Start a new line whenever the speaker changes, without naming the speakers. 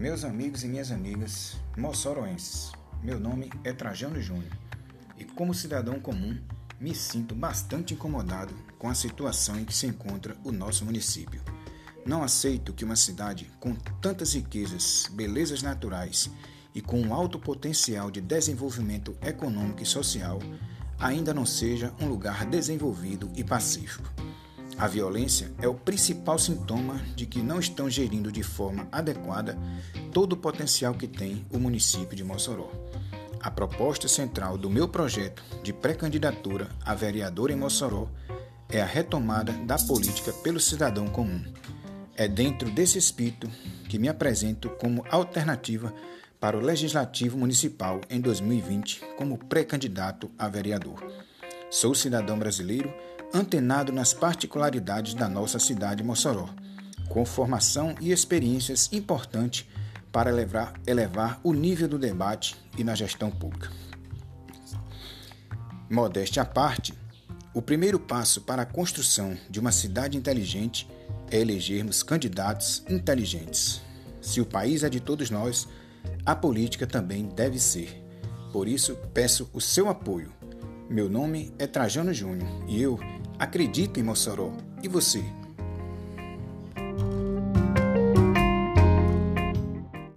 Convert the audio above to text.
Meus amigos e minhas amigas moçoroenses, meu nome é Trajano Júnior e, como cidadão comum, me sinto bastante incomodado com a situação em que se encontra o nosso município. Não aceito que uma cidade com tantas riquezas, belezas naturais e com um alto potencial de desenvolvimento econômico e social ainda não seja um lugar desenvolvido e pacífico. A violência é o principal sintoma de que não estão gerindo de forma adequada todo o potencial que tem o município de Mossoró. A proposta central do meu projeto de pré-candidatura a vereador em Mossoró é a retomada da política pelo cidadão comum. É dentro desse espírito que me apresento como alternativa para o Legislativo Municipal em 2020 como pré-candidato a vereador. Sou cidadão brasileiro antenado nas particularidades da nossa cidade Mossoró, com formação e experiências importantes para elevar, elevar o nível do debate e na gestão pública. Modéstia à parte, o primeiro passo para a construção de uma cidade inteligente é elegermos candidatos inteligentes. Se o país é de todos nós, a política também deve ser. Por isso, peço o seu apoio. Meu nome é Trajano Júnior e eu Acredita em Mossoró. E você?